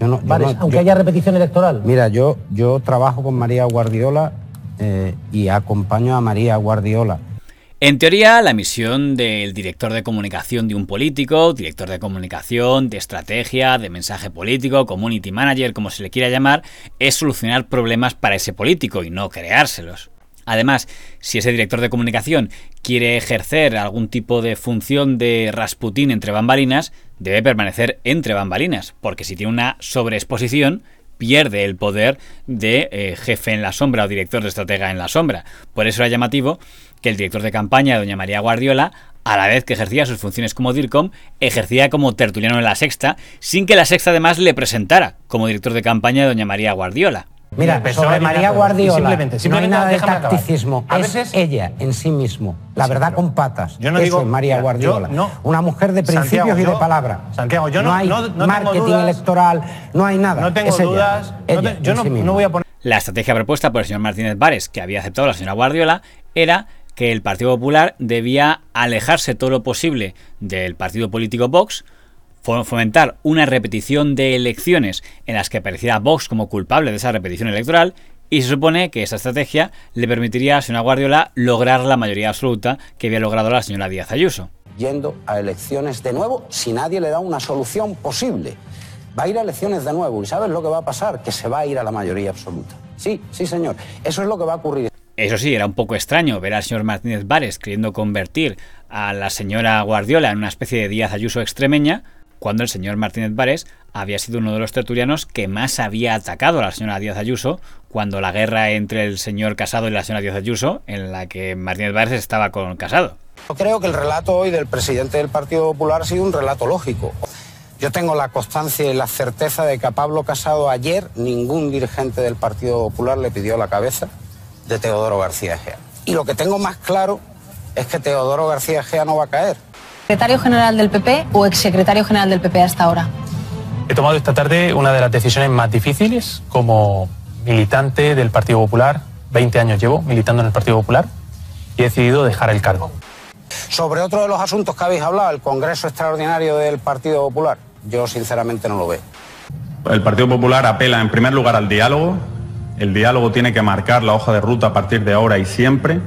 aunque haya repetición electoral. Mira, yo, yo trabajo con María Guardiola eh, y acompaño a María Guardiola. En teoría, la misión del director de comunicación de un político, director de comunicación, de estrategia, de mensaje político, community manager, como se le quiera llamar, es solucionar problemas para ese político y no creárselos. Además, si ese director de comunicación quiere ejercer algún tipo de función de Rasputín entre bambalinas, debe permanecer entre bambalinas, porque si tiene una sobreexposición, pierde el poder de eh, jefe en la sombra o director de estratega en la sombra. Por eso era llamativo que el director de campaña, doña María Guardiola, a la vez que ejercía sus funciones como DIRCOM, ejercía como tertuliano en la Sexta, sin que la Sexta además le presentara como director de campaña de doña María Guardiola. Mira, sobre María Guardiola no hay nada de tacticismo, es ella en sí mismo, la verdad con patas. Yo no digo, es María Guardiola, una mujer de principios y de palabra. Santiago, yo no, hay marketing electoral, no hay nada. No tengo dudas, yo no, voy a poner... La estrategia propuesta por el señor Martínez Vares, que había aceptado la señora Guardiola, era que el Partido Popular debía alejarse todo lo posible del partido político Vox, fomentar una repetición de elecciones en las que apareciera Vox como culpable de esa repetición electoral y se supone que esa estrategia le permitiría a la señora Guardiola lograr la mayoría absoluta que había logrado la señora Díaz Ayuso. Yendo a elecciones de nuevo si nadie le da una solución posible. Va a ir a elecciones de nuevo y ¿sabes lo que va a pasar? Que se va a ir a la mayoría absoluta. Sí, sí señor. Eso es lo que va a ocurrir. Eso sí, era un poco extraño ver al señor Martínez Vares queriendo convertir a la señora Guardiola en una especie de Díaz Ayuso extremeña, cuando el señor Martínez Vares había sido uno de los tertulianos que más había atacado a la señora Díaz Ayuso cuando la guerra entre el señor Casado y la señora Díaz Ayuso, en la que Martínez Vares estaba con Casado. Yo creo que el relato hoy del presidente del Partido Popular ha sido un relato lógico. Yo tengo la constancia y la certeza de que a Pablo Casado ayer ningún dirigente del Partido Popular le pidió la cabeza de Teodoro García Egea. Y lo que tengo más claro es que Teodoro García Egea no va a caer. ¿Secretario general del PP o exsecretario general del PP hasta ahora? He tomado esta tarde una de las decisiones más difíciles como militante del Partido Popular. 20 años llevo militando en el Partido Popular y he decidido dejar el cargo. Sobre otro de los asuntos que habéis hablado, el Congreso Extraordinario del Partido Popular, yo sinceramente no lo veo. El Partido Popular apela en primer lugar al diálogo. El diálogo tiene que marcar la hoja de ruta a partir de ahora y siempre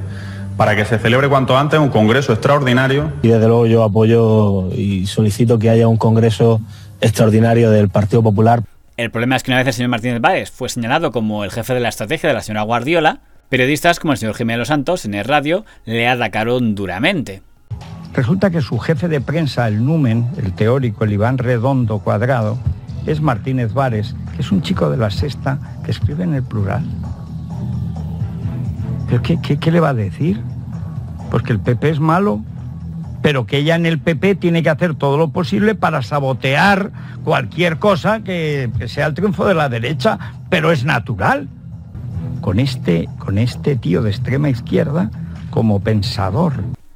para que se celebre cuanto antes un congreso extraordinario. Y desde luego yo apoyo y solicito que haya un congreso extraordinario del Partido Popular. El problema es que una vez el señor Martínez Báez fue señalado como el jefe de la estrategia de la señora Guardiola, periodistas como el señor Jiménez Santos en el radio le atacaron duramente. Resulta que su jefe de prensa, el Numen, el teórico, el Iván Redondo Cuadrado, es Martínez Vares, que es un chico de la sexta que escribe en el plural. ¿Pero qué, le va a decir? Pues que el PP es malo, pero que ella en el PP tiene que hacer todo lo posible para sabotear cualquier cosa que, sea el triunfo de la derecha, pero es natural. Con este, con este tío de extrema izquierda como pensador.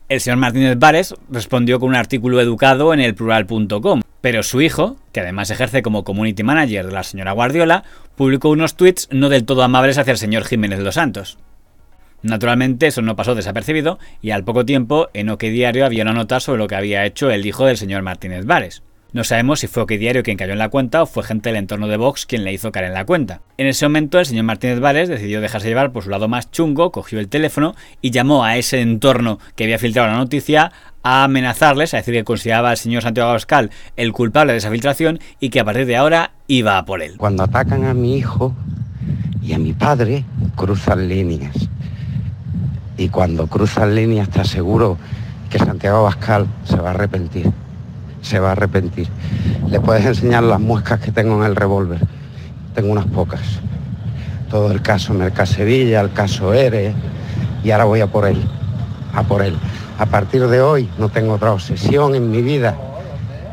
El señor Martínez Vares respondió con un artículo educado en el plural.com, pero su hijo, que además ejerce como community manager de la señora Guardiola, publicó unos tweets no del todo amables hacia el señor Jiménez los Santos. Naturalmente eso no pasó desapercibido y al poco tiempo en OK Diario había una nota sobre lo que había hecho el hijo del señor Martínez Vares. No sabemos si fue OK Diario quien cayó en la cuenta o fue gente del entorno de Vox quien le hizo caer en la cuenta. En ese momento el señor Martínez Vares decidió dejarse llevar por su lado más chungo, cogió el teléfono y llamó a ese entorno que había filtrado la noticia a amenazarles, a decir que consideraba al señor Santiago Abascal el culpable de esa filtración y que a partir de ahora iba a por él. Cuando atacan a mi hijo y a mi padre, cruzan líneas y cuando cruzan líneas está seguro que Santiago Abascal se va a arrepentir, se va a arrepentir. Le puedes enseñar las muescas que tengo en el revólver, tengo unas pocas. Todo el caso Mercasevilla, el caso Ere, y ahora voy a por él, a por él. A partir de hoy no tengo otra obsesión en mi vida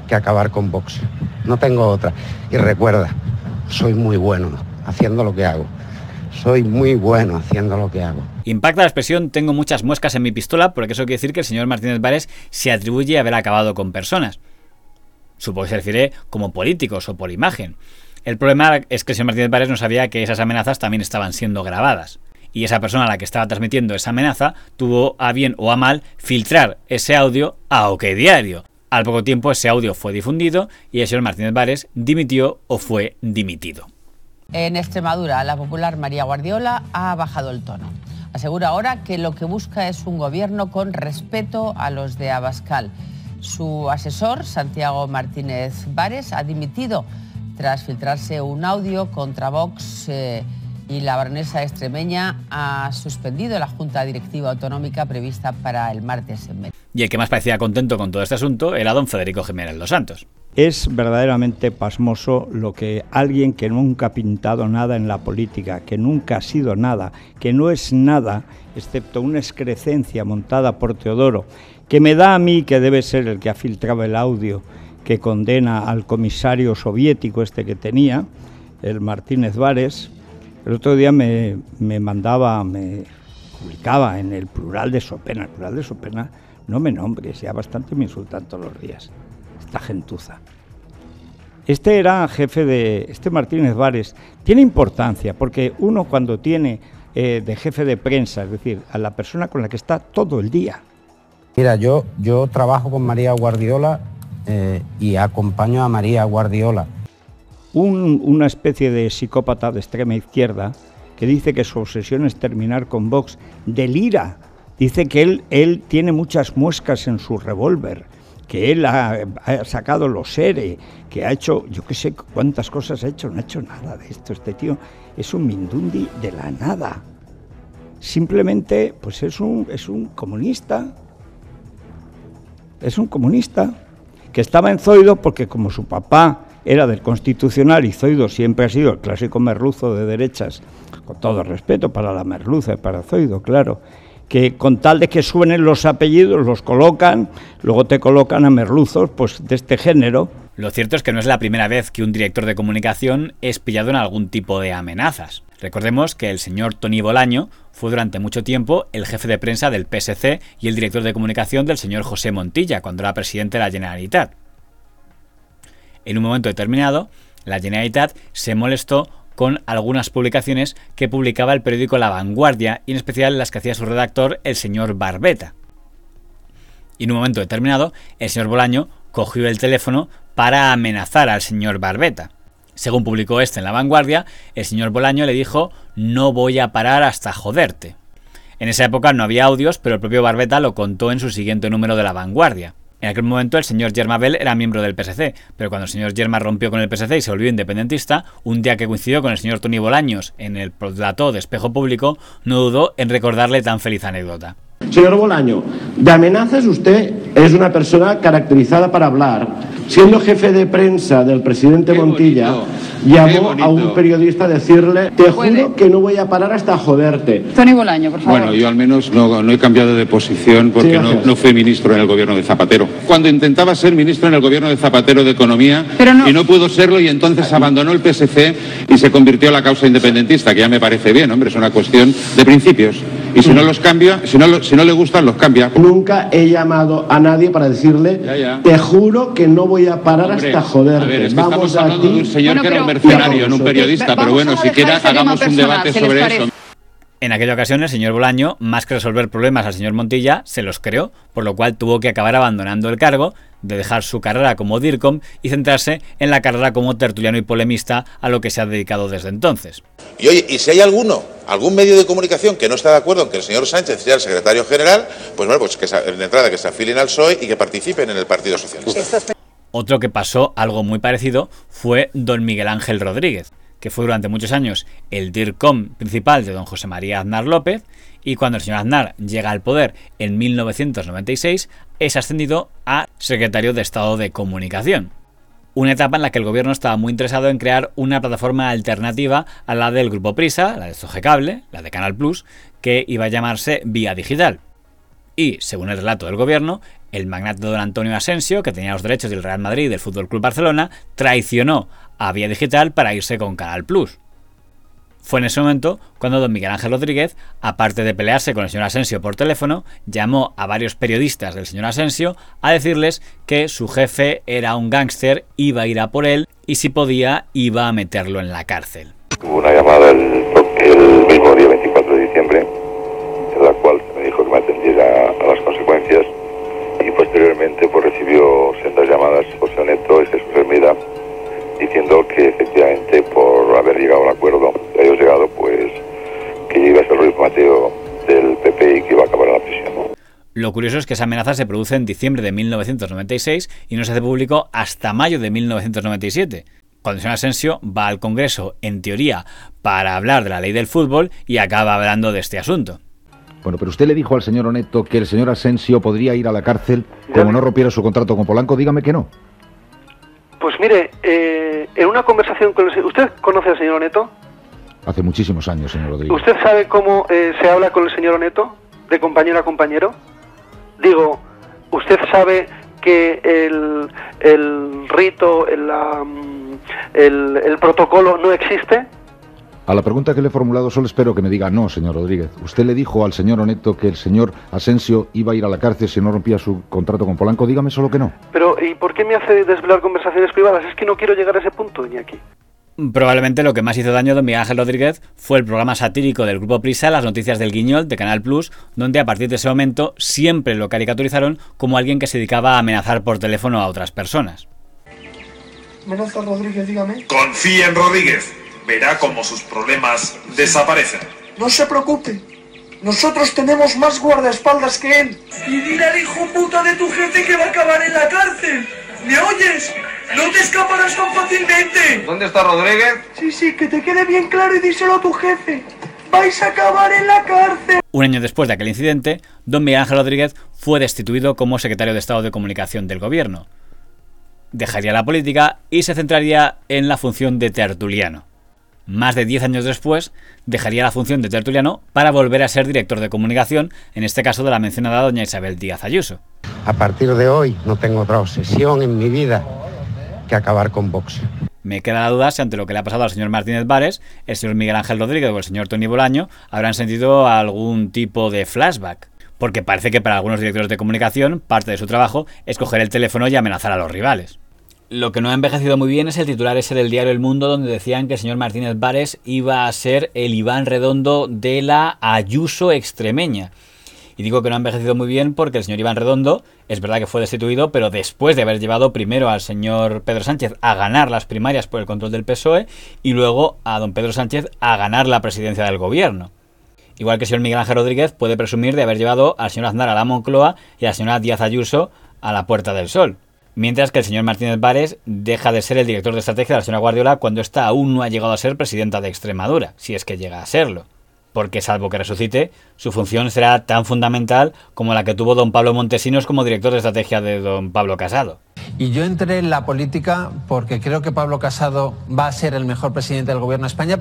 que acabar con Vox. No tengo otra. Y recuerda, soy muy bueno haciendo lo que hago. Soy muy bueno haciendo lo que hago. Impacta la expresión tengo muchas muescas en mi pistola porque eso quiere decir que el señor Martínez Vares se atribuye haber acabado con personas. Supongo que se refiere como políticos o por imagen. El problema es que el señor Martínez Vares no sabía que esas amenazas también estaban siendo grabadas. Y esa persona a la que estaba transmitiendo esa amenaza tuvo a bien o a mal filtrar ese audio a OK Diario. Al poco tiempo ese audio fue difundido y el señor Martínez Vares dimitió o fue dimitido. En Extremadura, la popular María Guardiola ha bajado el tono. Asegura ahora que lo que busca es un gobierno con respeto a los de Abascal. Su asesor, Santiago Martínez Vares, ha dimitido tras filtrarse un audio contra Vox eh, y la baronesa extremeña ha suspendido la Junta Directiva Autonómica prevista para el martes en mes. Y el que más parecía contento con todo este asunto era don Federico Jiménez Los Santos. Es verdaderamente pasmoso lo que alguien que nunca ha pintado nada en la política, que nunca ha sido nada, que no es nada, excepto una excrecencia montada por Teodoro, que me da a mí que debe ser el que ha filtrado el audio que condena al comisario soviético este que tenía, el Martínez Vares, el otro día me, mandaba, me publicaba en el plural de Sopena, el plural de Sopena, no me nombres, ya bastante me insultan todos los días esta gentuza. Este era jefe de, este Martínez Vares, tiene importancia porque uno cuando tiene eh, de jefe de prensa, es decir, a la persona con la que está todo el día. Mira, yo, yo trabajo con María Guardiola eh, y acompaño a María Guardiola. una especie de psicópata de extrema izquierda que dice que su obsesión es terminar con Vox, delira. Dice que él, él tiene muchas muescas en su revólver que él ha, sacado los seres, que ha hecho, yo qué sé cuántas cosas ha hecho, no ha hecho nada de esto. Este tío es un mindundi de la nada. Simplemente, pues es un, es un comunista. Es un comunista que estaba en Zoido porque como su papá era del Constitucional y Zoido siempre ha sido el clásico merluzo de derechas, con todo respeto para la merluza y para Zoido, claro, que con tal de que suenen los apellidos los colocan, luego te colocan a merluzos pues de este género. Lo cierto es que no es la primera vez que un director de comunicación es pillado en algún tipo de amenazas. Recordemos que el señor Tony Bolaño fue durante mucho tiempo el jefe de prensa del PSC y el director de comunicación del señor José Montilla cuando era presidente de la Generalitat. En un momento determinado, la Generalitat se molestó con algunas publicaciones que publicaba el periódico La Vanguardia y en especial las que hacía su redactor, el señor Barbeta. Y en un momento determinado, el señor Bolaño cogió el teléfono para amenazar al señor Barbeta. Según publicó este en La Vanguardia, el señor Bolaño le dijo no voy a parar hasta joderte. En esa época no había audios, pero el propio Barbeta lo contó en su siguiente número de La Vanguardia. En aquel momento el señor Germa Bell era miembro del PSC, pero cuando el señor Germa rompió con el PSC y se volvió independentista, un día que coincidió con el señor Tony Bolaños en el plató de Espejo Público, no dudó en recordarle tan feliz anécdota. Señor Bolaño, de amenazas usted es una persona caracterizada para hablar. Siendo jefe de prensa del presidente Montilla, llamó a un periodista a decirle, te juro que no voy a parar hasta joderte. Tony Bolaño, por favor. Bueno, yo al menos no, he cambiado de posición porque no, fui ministro en el gobierno de Zapatero. Cuando intentaba ser ministro en el gobierno de Zapatero de Economía y no pudo serlo y entonces abandonó el PSC y se convirtió en la causa independentista, que ya me parece bien, hombre, es una cuestión de principios. Y si no los cambia, si no, si no le gustan, los cambia. Nunca he llamado a nadie para decirle, te juro que no voy a parar hasta joderte. Vamos a ti. un señor que era un mercenario, no un periodista, pero bueno, siquiera hagamos un debate sobre eso. En aquella ocasión el señor Bolaño, más que resolver problemas al señor Montilla, se los creó, por lo cual tuvo que acabar abandonando el cargo, de dejar su carrera como DIRCOM y centrarse en la carrera como tertuliano y polemista a lo que se ha dedicado desde entonces. Y oye, y si hay alguno, algún medio de comunicación que no está de acuerdo en que el señor Sánchez sea el secretario general, pues bueno, pues que de entrada que se afilien al PSOE y que participen en el Partido Socialista. Otro que pasó algo muy parecido fue don Miguel Ángel Rodríguez que fue durante muchos años el DIRCOM principal de don José María Aznar López, y cuando el señor Aznar llega al poder en 1996, es ascendido a secretario de Estado de Comunicación. Una etapa en la que el gobierno estaba muy interesado en crear una plataforma alternativa a la del Grupo Prisa, la de Zoge Cable, la de Canal Plus, que iba a llamarse Vía Digital. Y, según el relato del gobierno, el magnate don Antonio Asensio, que tenía los derechos del Real Madrid y del Fútbol Club Barcelona, traicionó a Vía Digital para irse con Canal Plus. Fue en ese momento cuando don Miguel Ángel Rodríguez, aparte de pelearse con el señor Asensio por teléfono, llamó a varios periodistas del señor Asensio a decirles que su jefe era un gángster, iba a ir a por él y si podía iba a meterlo en la cárcel. Hubo una llamada el, el mismo día 24 de diciembre, en la cual me dijo que me atendiera a las consecuencias y posteriormente pues recibió sendas llamadas José Neto y Jesús Hermida diciendo que efectivamente por haber llegado al acuerdo que ellos llegado pues que iba a ser Luis Mateo del PP y que iba a acabar en la prisión. Lo curioso es que esa amenaza se produce en diciembre de 1996 y no se hace público hasta mayo de 1997 cuando señor Asensio va al Congreso, en teoría, para hablar de la ley del fútbol y acaba hablando de este asunto. Bueno, pero usted le dijo al señor Oneto que el señor Asensio podría ir a la cárcel como no rompiera su contrato con Polanco. Dígame que no. Pues mire, eh, en una conversación con el ¿Usted conoce al señor Oneto? Hace muchísimos años, señor Rodríguez. ¿Usted sabe cómo eh, se habla con el señor Oneto? ¿De compañero a compañero? Digo, ¿usted sabe que el, el rito, el, el, el protocolo no existe? A la pregunta que le he formulado solo espero que me diga no, señor Rodríguez. Usted le dijo al señor Oneto que el señor Asensio iba a ir a la cárcel si no rompía su contrato con Polanco. Dígame solo que no. Pero, ¿y por qué me hace desvelar conversaciones privadas? Es que no quiero llegar a ese punto, aquí. Probablemente lo que más hizo daño a don Miguel Ángel Rodríguez fue el programa satírico del Grupo Prisa, Las Noticias del Guiñol, de Canal Plus, donde a partir de ese momento siempre lo caricaturizaron como alguien que se dedicaba a amenazar por teléfono a otras personas. Amenaza Rodríguez, dígame. Confía en Rodríguez. Verá cómo sus problemas desaparecen. No se preocupe. Nosotros tenemos más guardaespaldas que él. Y dile al hijo puta de tu jefe que va a acabar en la cárcel. ¿Me oyes? ¡No te escaparás tan fácilmente! ¿Dónde está Rodríguez? Sí, sí, que te quede bien claro y díselo a tu jefe. ¡Vais a acabar en la cárcel! Un año después de aquel incidente, don Miguel Ángel Rodríguez fue destituido como secretario de Estado de Comunicación del gobierno. Dejaría la política y se centraría en la función de tertuliano. Más de 10 años después, dejaría la función de tertuliano para volver a ser director de comunicación, en este caso de la mencionada doña Isabel Díaz Ayuso. A partir de hoy no tengo otra obsesión en mi vida que acabar con Vox. Me queda la duda si ante lo que le ha pasado al señor Martínez Vares, el señor Miguel Ángel Rodríguez o el señor Tony Bolaño habrán sentido algún tipo de flashback. Porque parece que para algunos directores de comunicación parte de su trabajo es coger el teléfono y amenazar a los rivales. Lo que no ha envejecido muy bien es el titular ese del diario El Mundo donde decían que el señor Martínez Vares iba a ser el Iván Redondo de la Ayuso extremeña. Y digo que no ha envejecido muy bien porque el señor Iván Redondo es verdad que fue destituido, pero después de haber llevado primero al señor Pedro Sánchez a ganar las primarias por el control del PSOE y luego a don Pedro Sánchez a ganar la presidencia del gobierno. Igual que el señor Miguel Ángel Rodríguez puede presumir de haber llevado al señor Aznar a la Moncloa y a la señora Díaz Ayuso a la Puerta del Sol. Mientras que el señor Martínez Vares deja de ser el director de estrategia de la señora Guardiola cuando ésta aún no ha llegado a ser presidenta de Extremadura, si es que llega a serlo porque salvo que resucite, su función será tan fundamental como la que tuvo don Pablo Montesinos como director de estrategia de don Pablo Casado. Y yo entré en la política porque creo que Pablo Casado va a ser el mejor presidente del gobierno de España.